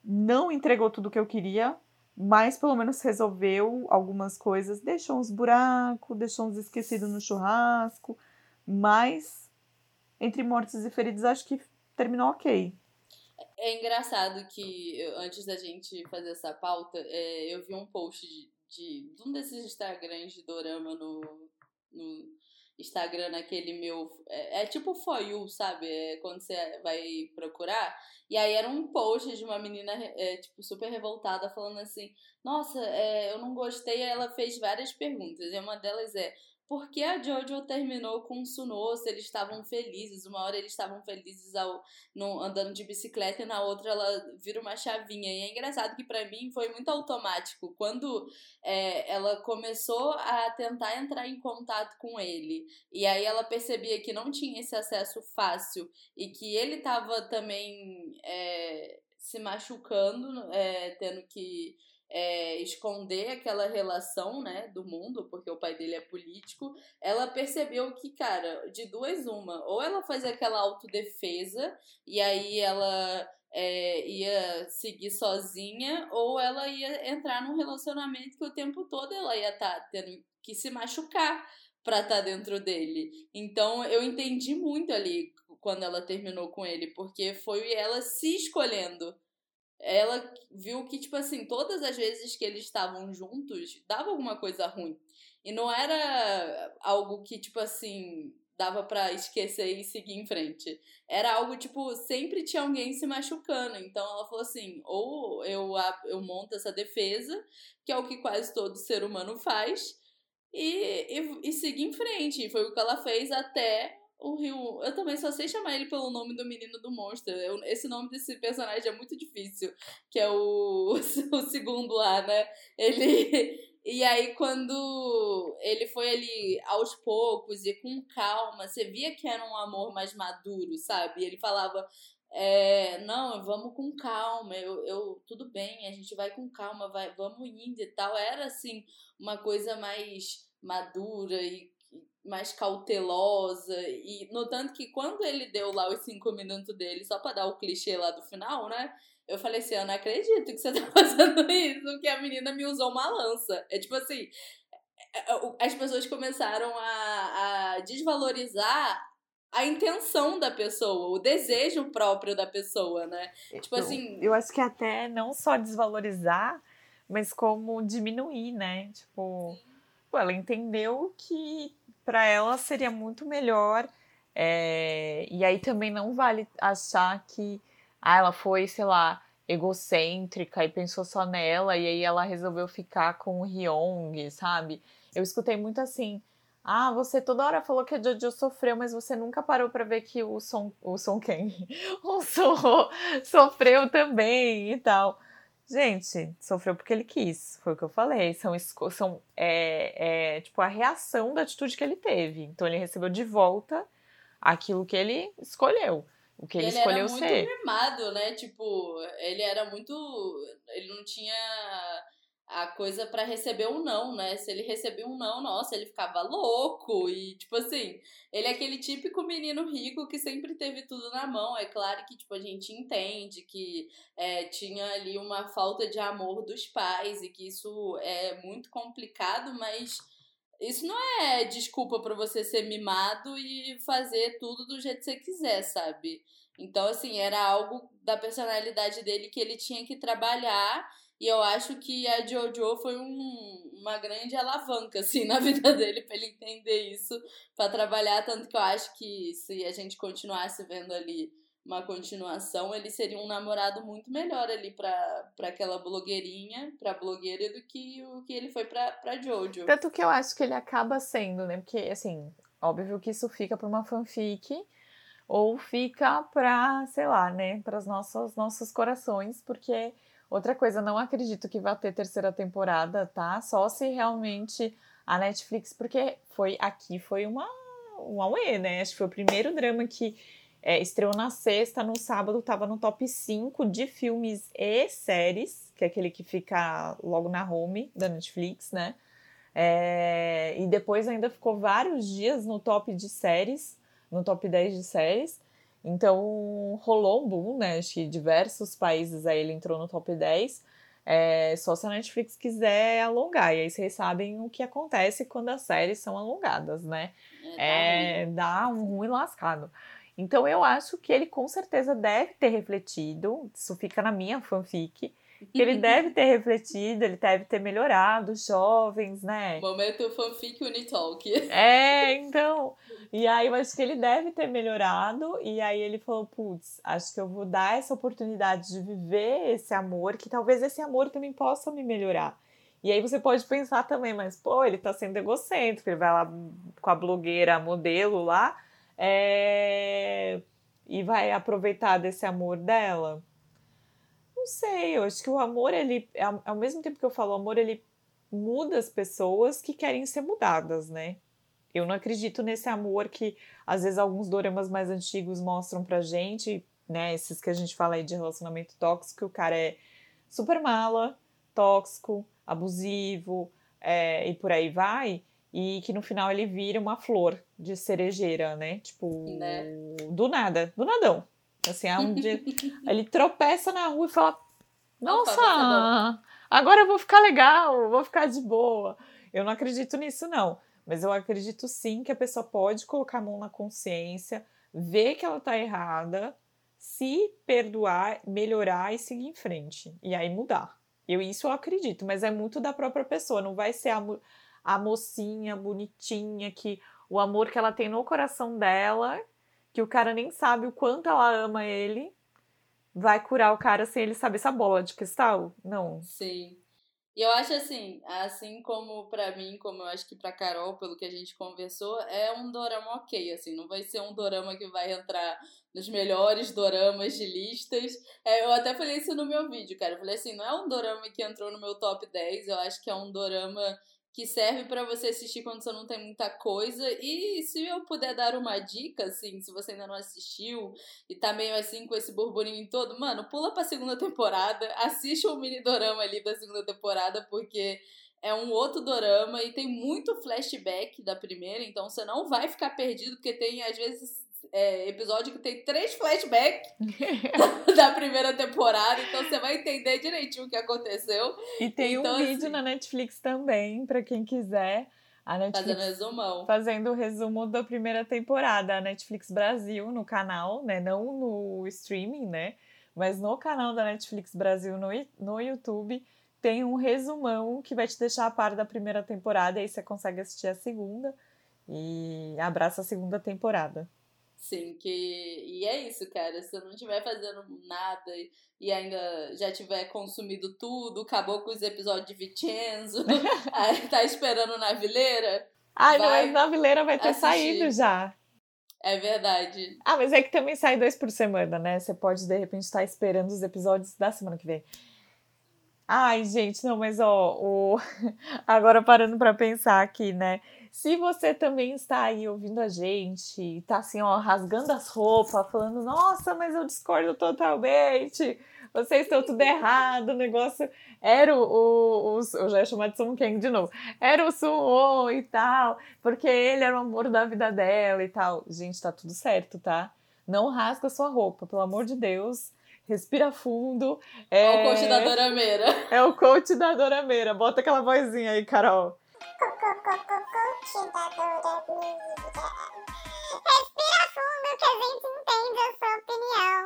não entregou tudo que eu queria, mas pelo menos resolveu algumas coisas, deixou uns buracos, deixou uns esquecidos no churrasco, mas entre mortos e feridos acho que terminou ok. É engraçado que antes da gente fazer essa pauta, é, eu vi um post de, um desses Instagrams de Dorama no, no Instagram naquele meu. É, é tipo For You, sabe? É quando você vai procurar. E aí era um post de uma menina, é, tipo, super revoltada, falando assim: Nossa, é, eu não gostei. Ela fez várias perguntas. E uma delas é: por que a Jojo terminou com o Suno se eles estavam felizes? Uma hora eles estavam felizes ao, no, andando de bicicleta e na outra ela vira uma chavinha. E é engraçado que para mim foi muito automático. Quando é, ela começou a tentar entrar em contato com ele e aí ela percebia que não tinha esse acesso fácil e que ele tava também é, se machucando, é, tendo que é, esconder aquela relação, né, do mundo, porque o pai dele é político, ela percebeu que, cara, de duas uma, ou ela fazia aquela autodefesa e aí ela é, ia seguir sozinha, ou ela ia entrar num relacionamento que o tempo todo ela ia estar tá tendo que se machucar pra estar tá dentro dele. Então eu entendi muito ali quando ela terminou com ele, porque foi ela se escolhendo ela viu que, tipo assim, todas as vezes que eles estavam juntos, dava alguma coisa ruim. E não era algo que, tipo assim, dava para esquecer e seguir em frente. Era algo, tipo, sempre tinha alguém se machucando. Então ela falou assim: ou eu, eu monto essa defesa, que é o que quase todo ser humano faz, e, e, e seguir em frente. E foi o que ela fez até o Rio. Eu também só sei chamar ele pelo nome do menino do monstro. Eu, esse nome desse personagem é muito difícil. Que é o, o segundo lá, né? Ele. E aí, quando ele foi ali aos poucos e com calma, você via que era um amor mais maduro, sabe? Ele falava. É, não, vamos com calma, eu, eu, tudo bem, a gente vai com calma, vai, vamos indo e tal. Era assim, uma coisa mais madura e mais cautelosa. E no tanto que quando ele deu lá os cinco minutos dele, só pra dar o clichê lá do final, né? Eu falei assim, eu não acredito que você tá fazendo isso, que a menina me usou uma lança. É tipo assim, é, é, as pessoas começaram a, a desvalorizar a intenção da pessoa, o desejo próprio da pessoa, né? Tipo assim. Eu acho que até não só desvalorizar, mas como diminuir, né? Tipo, pô, ela entendeu que para ela seria muito melhor. É, e aí também não vale achar que ah, ela foi, sei lá, egocêntrica e pensou só nela, e aí ela resolveu ficar com o Hyung, sabe? Eu escutei muito assim. Ah, você toda hora falou que a Jojo sofreu, mas você nunca parou para ver que o Son, o Son quem? O Son sofreu também e tal. Gente, sofreu porque ele quis, foi o que eu falei. São, são é, é, tipo a reação da atitude que ele teve. Então ele recebeu de volta aquilo que ele escolheu. O que ele, ele escolheu ser. Ele era muito mimado, né? Tipo, ele era muito. Ele não tinha a coisa para receber um não, né? Se ele recebia um não, nossa, ele ficava louco. E, tipo assim, ele é aquele típico menino rico que sempre teve tudo na mão. É claro que, tipo, a gente entende que é, tinha ali uma falta de amor dos pais e que isso é muito complicado, mas isso não é desculpa para você ser mimado e fazer tudo do jeito que você quiser, sabe? Então, assim, era algo da personalidade dele que ele tinha que trabalhar e eu acho que a Jojo foi um, uma grande alavanca, assim, na vida dele, para ele entender isso, para trabalhar. Tanto que eu acho que se a gente continuasse vendo ali uma continuação, ele seria um namorado muito melhor ali para aquela blogueirinha, pra blogueira, do que o que ele foi pra, pra Jojo. Tanto que eu acho que ele acaba sendo, né? Porque, assim, óbvio que isso fica pra uma fanfic ou fica pra, sei lá, né, para os nossos, nossos corações, porque Outra coisa, não acredito que vai ter terceira temporada, tá? Só se realmente a Netflix, porque foi aqui foi uma um auê, né? Acho que foi o primeiro drama que é, estreou na sexta, no sábado tava no top 5 de filmes e séries, que é aquele que fica logo na home da Netflix, né? É, e depois ainda ficou vários dias no top de séries, no top 10 de séries. Então rolou um boom, né? Acho que diversos países aí ele entrou no top 10. É, só se a Netflix quiser alongar. E aí vocês sabem o que acontece quando as séries são alongadas, né? É, dá um ruim lascado. Então eu acho que ele com certeza deve ter refletido, isso fica na minha fanfic, ele deve ter refletido, ele deve ter melhorado jovens, né? Momento fanfic Unitalk. É, então. E aí eu acho que ele deve ter melhorado. E aí ele falou: putz, acho que eu vou dar essa oportunidade de viver esse amor, que talvez esse amor também possa me melhorar. E aí você pode pensar também, mas pô, ele tá sendo egocêntrico, ele vai lá com a blogueira modelo lá é... e vai aproveitar desse amor dela. Não sei, eu acho que o amor, ele, ao mesmo tempo que eu falo, o amor, ele muda as pessoas que querem ser mudadas, né? Eu não acredito nesse amor que às vezes alguns doramas mais antigos mostram pra gente, né? Esses que a gente fala aí de relacionamento tóxico, que o cara é super mala, tóxico, abusivo é, e por aí vai. E que no final ele vira uma flor de cerejeira, né? Tipo, né? do nada, do nadão. Assim, é um dia, ele tropeça na rua e fala: Nossa, Opa, agora eu vou ficar legal, vou ficar de boa. Eu não acredito nisso, não. Mas eu acredito sim que a pessoa pode colocar a mão na consciência, ver que ela tá errada, se perdoar, melhorar e seguir em frente. E aí mudar. Eu isso eu acredito, mas é muito da própria pessoa. Não vai ser a, a mocinha bonitinha que o amor que ela tem no coração dela que o cara nem sabe o quanto ela ama ele, vai curar o cara sem ele saber essa bola de cristal? Não. Sim. E eu acho assim, assim como para mim, como eu acho que pra Carol, pelo que a gente conversou, é um dorama ok, assim, não vai ser um dorama que vai entrar nos melhores doramas de listas. É, eu até falei isso no meu vídeo, cara. Eu falei assim, não é um dorama que entrou no meu top 10, eu acho que é um dorama que serve para você assistir quando você não tem muita coisa. E se eu puder dar uma dica, assim, se você ainda não assistiu e tá meio assim com esse burburinho todo, mano, pula pra segunda temporada, assiste o mini dorama ali da segunda temporada, porque é um outro dorama e tem muito flashback da primeira, então você não vai ficar perdido, porque tem às vezes é, episódio que tem três flashbacks da, primeira temporada, então você vai entender direitinho o que aconteceu. E tem então, um vídeo assim, na Netflix também, para quem quiser. A Netflix fazendo resumão. Fazendo o resumo da primeira temporada. A Netflix Brasil no canal, né? Não no streaming, né? Mas no canal da Netflix Brasil no, no YouTube tem um resumão que vai te deixar a par da primeira temporada. E aí você consegue assistir a segunda. E abraça a segunda temporada. Sim, que. E é isso, cara. Se eu não estiver fazendo nada e ainda já tiver consumido tudo, acabou com os episódios de Vincenzo, aí tá esperando na vileira. Ai, não, mas na vileira vai ter assistir. saído já. É verdade. Ah, mas é que também sai dois por semana, né? Você pode, de repente, estar esperando os episódios da semana que vem. Ai, gente, não, mas ó, o... agora parando para pensar aqui, né? Se você também está aí ouvindo a gente, tá assim, ó, rasgando as roupas, falando, nossa, mas eu discordo totalmente, vocês estão tudo errado, o negócio era o, o, o eu já ia chamar de Sun Kang de novo, era o Sun e tal, porque ele era o amor da vida dela e tal. Gente, tá tudo certo, tá? Não rasga sua roupa, pelo amor de Deus. Respira fundo. É, é o coach da Dora Meira. É o coach da Dora Meira. Bota aquela vozinha aí, Carol. Respira fundo que a gente entende a sua opinião.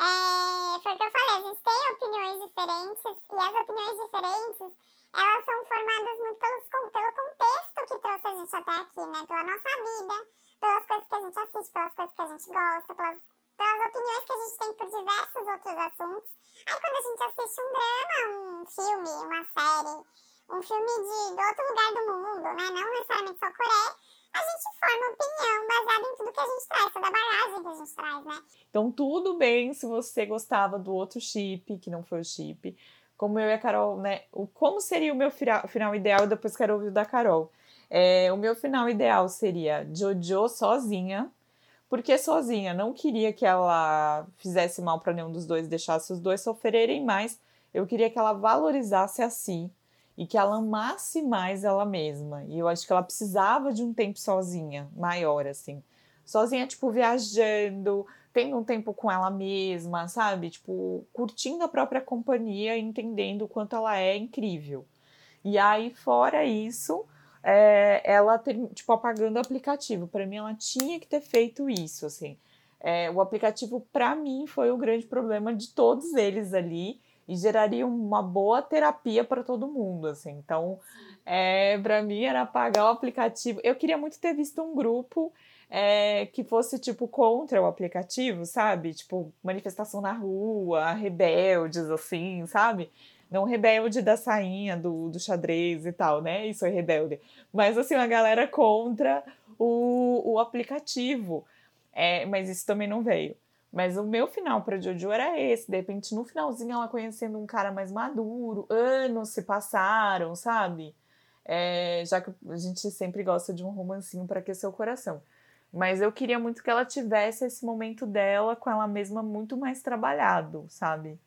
É, foi o que eu falei, a gente tem opiniões diferentes e as opiniões diferentes elas são formadas muito pelos, pelo contexto que trouxe a gente até aqui, né? Pela nossa vida, pelas coisas que a gente assiste, pelas coisas que a gente gosta, pelas, pelas opiniões que a gente tem por diversos outros assuntos. Aí quando a gente assiste um drama, um filme, uma série, um filme de, de outro lugar do mundo, né? Não necessariamente só Coreia, a gente forma opinião baseada em tudo que a gente traz, toda a bagagem que a gente traz, né? Então, tudo bem se você gostava do outro chip, que não foi o chip. Como eu e a Carol, né? O, como seria o meu final, final ideal? Depois quero ouvir o da Carol. É, o meu final ideal seria Jojo sozinha, porque sozinha não queria que ela fizesse mal para nenhum dos dois, deixasse os dois sofrerem mais. Eu queria que ela valorizasse a si e que ela amasse mais ela mesma. E eu acho que ela precisava de um tempo sozinha, maior assim. Sozinha, tipo, viajando, tendo um tempo com ela mesma, sabe? Tipo, curtindo a própria companhia, entendendo o quanto ela é incrível. E aí, fora isso, é, ela, tipo, apagando o aplicativo. Para mim, ela tinha que ter feito isso, assim. É, o aplicativo, para mim, foi o grande problema de todos eles ali e geraria uma boa terapia para todo mundo, assim. Então, é, para mim era apagar o aplicativo. Eu queria muito ter visto um grupo é, que fosse tipo contra o aplicativo, sabe? Tipo manifestação na rua, rebeldes assim, sabe? Não rebelde da sainha do, do xadrez e tal, né? Isso é rebelde. Mas assim, a galera contra o, o aplicativo. É, mas isso também não veio. Mas o meu final para Jojo era esse. De repente, no finalzinho, ela conhecendo um cara mais maduro, anos se passaram, sabe? É, já que a gente sempre gosta de um romancinho para aquecer o coração. Mas eu queria muito que ela tivesse esse momento dela com ela mesma muito mais trabalhado, sabe?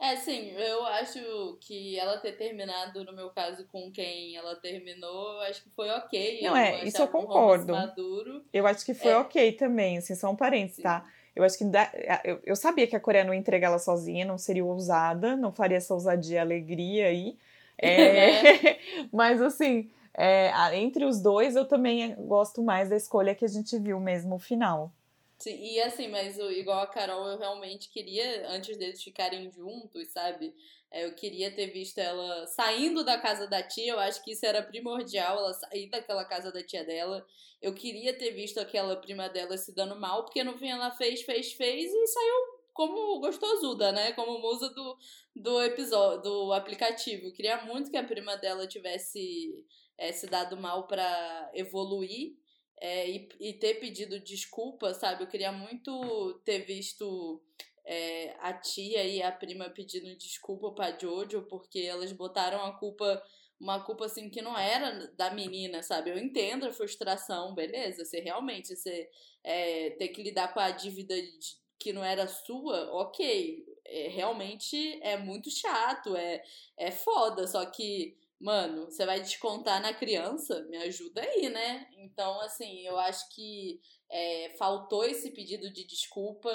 É, sim, eu acho que ela ter terminado, no meu caso, com quem ela terminou, eu acho que foi ok. Não, é, isso eu concordo. Um eu acho que foi é. ok também, assim, só um parênteses, tá? Eu acho que dá, eu, eu sabia que a Coreia não ia entregar ela sozinha, não seria ousada, não faria essa ousadia e alegria aí. É, mas assim, é, entre os dois eu também gosto mais da escolha que a gente viu mesmo no final. Sim, e assim, mas igual a Carol, eu realmente queria, antes deles ficarem juntos, sabe? É, eu queria ter visto ela saindo da casa da tia, eu acho que isso era primordial, ela sair daquela casa da tia dela. Eu queria ter visto aquela prima dela se dando mal, porque no fim ela fez, fez, fez e saiu como gostosuda, né? Como musa do, do episódio, do aplicativo. Eu queria muito que a prima dela tivesse é, se dado mal para evoluir é, e, e, ter pedido desculpa, sabe? Eu queria muito ter visto é, a tia e a prima pedindo desculpa pra Jojo, porque elas botaram a culpa, uma culpa assim que não era da menina, sabe? Eu entendo a frustração, beleza? Você realmente você, é, ter que lidar com a dívida de, que não era sua, ok. É, realmente é muito chato, é, é foda, só que mano, você vai descontar na criança? Me ajuda aí, né? Então, assim, eu acho que é, faltou esse pedido de desculpa.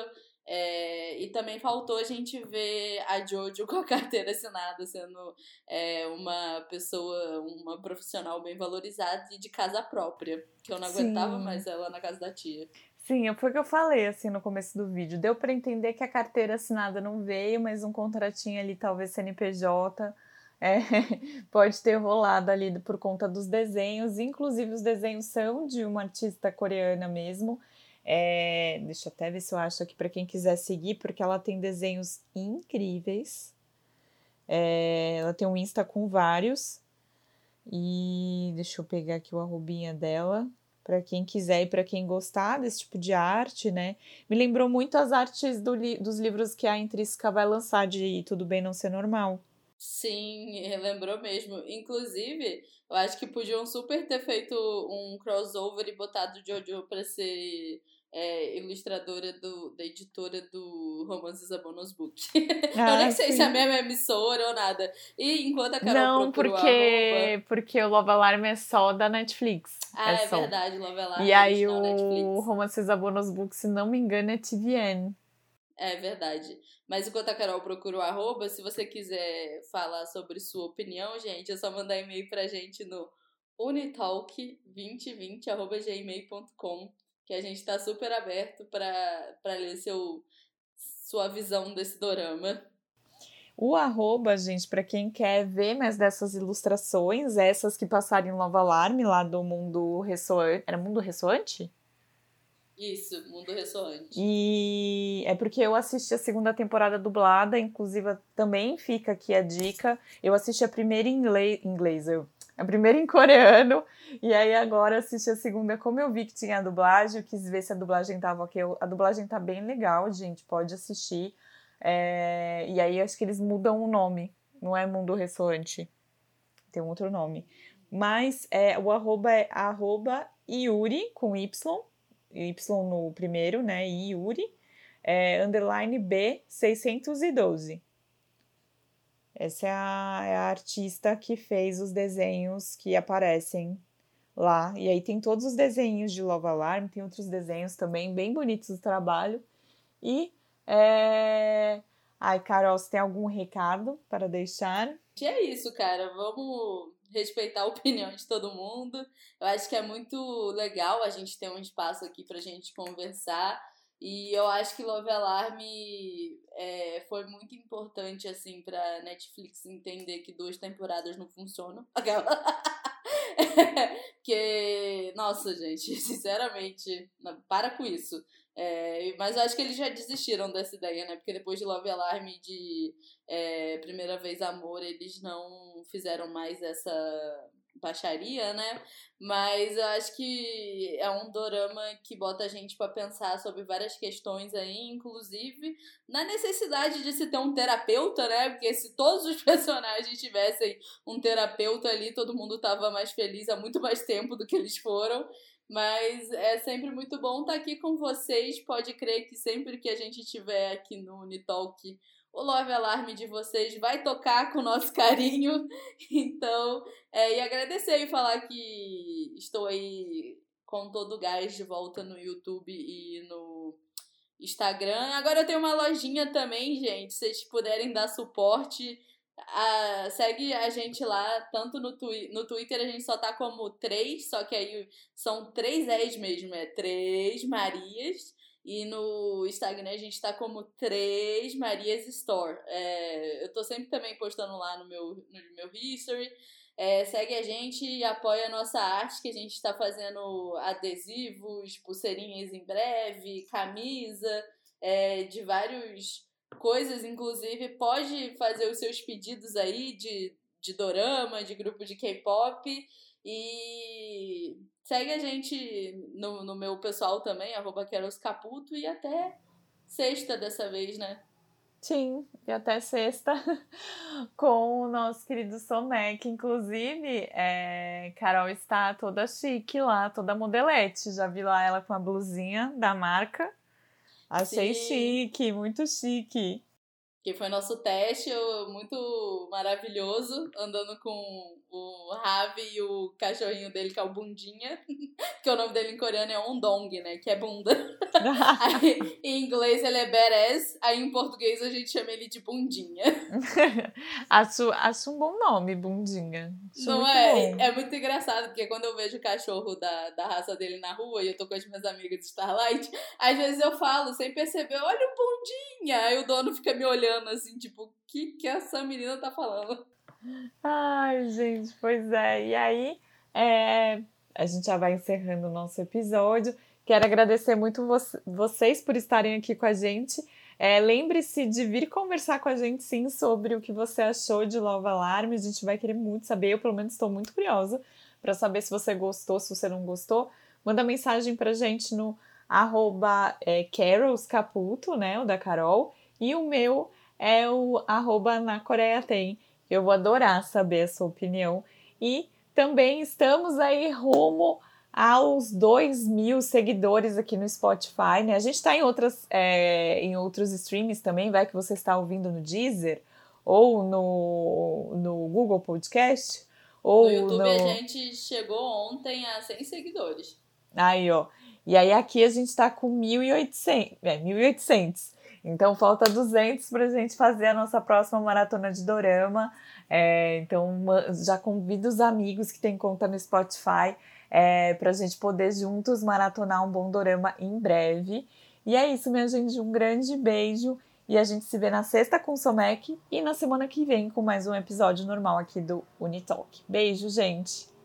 É, e também faltou a gente ver a Jojo com a carteira assinada, sendo é, uma pessoa, uma profissional bem valorizada e de casa própria. Que eu não Sim. aguentava mais ela na casa da tia. Sim, foi o que eu falei assim no começo do vídeo. Deu para entender que a carteira assinada não veio, mas um contratinho ali, talvez CNPJ é, pode ter rolado ali por conta dos desenhos. Inclusive, os desenhos são de uma artista coreana mesmo. É, deixa eu até ver se eu acho aqui para quem quiser seguir, porque ela tem desenhos incríveis. É, ela tem um Insta com vários. E deixa eu pegar aqui o arrobinha dela para quem quiser e para quem gostar desse tipo de arte, né? Me lembrou muito as artes do li dos livros que a Intrínseca vai lançar de Tudo Bem Não Ser Normal. Sim, lembrou mesmo. Inclusive, eu acho que podiam super ter feito um crossover e botado o Jojo pra ser é, ilustradora do, da editora do Romances a Bonus Book. Ah, eu nem sei sim. se é a mesma emissora ou nada. E enquanto a Carol Não, porque, arroba... porque o Love Alarm é só da Netflix. Ah, é, é verdade, Love Alarm E aí o Romances a Bonus Book, se não me engano, é TVN. É verdade. Mas enquanto a Carol procura o arroba, se você quiser falar sobre sua opinião, gente, é só mandar e-mail pra gente no unitalk2020.gmail.com que a gente tá super aberto para ler seu, sua visão desse dorama. O arroba, gente, para quem quer ver mais dessas ilustrações, essas que passaram em Love Alarm, lá do Mundo Ressoante. Era Mundo Ressoante? Isso, Mundo Ressoante. E é porque eu assisti a segunda temporada dublada, inclusive também fica aqui a dica. Eu assisti a primeira em inglês, inglês eu, a primeira em coreano, e aí agora assisti a segunda. Como eu vi que tinha a dublagem, eu quis ver se a dublagem tava ok. A dublagem tá bem legal, gente, pode assistir. É, e aí acho que eles mudam o nome, não é Mundo Ressoante, tem um outro nome. Mas é, o arroba é arroba Yuri com Y Y no primeiro, né? Yuri, é, underline B 612. Essa é a, é a artista que fez os desenhos que aparecem lá. E aí tem todos os desenhos de Love Alarm, tem outros desenhos também bem bonitos do trabalho. E. É... Ai, Carol, você tem algum recado para deixar? Que é isso, cara. Vamos respeitar a opinião de todo mundo. Eu acho que é muito legal a gente ter um espaço aqui pra gente conversar. E eu acho que Love Alarm é, foi muito importante, assim, pra Netflix entender que duas temporadas não funcionam. Aquela. que, nossa, gente, sinceramente, para com isso. É, mas eu acho que eles já desistiram dessa ideia, né? Porque depois de Love Alarm de é, Primeira Vez Amor, eles não fizeram mais essa baixaria, né? Mas eu acho que é um dorama que bota a gente para pensar sobre várias questões aí, inclusive na necessidade de se ter um terapeuta, né? Porque se todos os personagens tivessem um terapeuta ali, todo mundo tava mais feliz há muito mais tempo do que eles foram. Mas é sempre muito bom estar aqui com vocês. Pode crer que sempre que a gente estiver aqui no Unitalk, o Love Alarme de vocês vai tocar com o nosso carinho. Então, é, e agradecer e falar que estou aí com todo o gás de volta no YouTube e no Instagram. Agora eu tenho uma lojinha também, gente. Se vocês puderem dar suporte, a, segue a gente lá, tanto no, twi no Twitter a gente só tá como três, só que aí são três És mesmo, é três Marias. E no Instagram a gente tá como três Marias Store. É, eu tô sempre também postando lá no meu, no meu history. É, segue a gente e apoia a nossa arte, que a gente está fazendo adesivos, pulseirinhas em breve, camisa, é, de vários coisas, inclusive pode fazer os seus pedidos aí de, de dorama, de grupo de K-pop e segue a gente no, no meu pessoal também, arroba Caputo e até sexta dessa vez, né? Sim, e até sexta com o nosso querido Sonek. Inclusive, é, Carol está toda chique lá, toda modelete. Já vi lá ela com a blusinha da marca. Achei Sim. chique, muito chique. Que foi nosso teste, muito maravilhoso, andando com o Ravi e o cachorrinho dele, que é o Bundinha, que o nome dele em coreano é Ondong, né, que é bunda. aí, em inglês ele é Beres, aí em português a gente chama ele de Bundinha. acho, acho um bom nome, Bundinha. Acho Não é? Bom. É muito engraçado, porque quando eu vejo o cachorro da, da raça dele na rua e eu tô com as minhas amigas de Starlight, às vezes eu falo, sem perceber, olha o Bundinha! Aí o dono fica me olhando assim, tipo, o que que essa menina tá falando? Ai, gente, pois é. E aí, é, a gente já vai encerrando o nosso episódio. Quero agradecer muito vo vocês por estarem aqui com a gente. É, Lembre-se de vir conversar com a gente, sim, sobre o que você achou de Love Alarm. A gente vai querer muito saber. Eu, pelo menos, estou muito curiosa para saber se você gostou, se você não gostou. Manda mensagem para a gente no arroba é, Carols Caputo, né, o da Carol. E o meu é o arroba na Coreia Tem. Eu vou adorar saber a sua opinião. E também estamos aí rumo aos 2 mil seguidores aqui no Spotify, né? A gente está em, outras, é, em outros streams também, vai que você está ouvindo no Deezer ou no, no Google Podcast. Ou no YouTube no... a gente chegou ontem a 100 seguidores. Aí, ó. E aí aqui a gente está com 1.800. É, 1.800. Então falta 200 para a gente fazer a nossa próxima maratona de dorama. É, então já convido os amigos que têm conta no Spotify é, para a gente poder juntos maratonar um bom dorama em breve. E é isso, minha gente. Um grande beijo. E a gente se vê na sexta com o Somek e na semana que vem com mais um episódio normal aqui do Unitalk. Beijo, gente!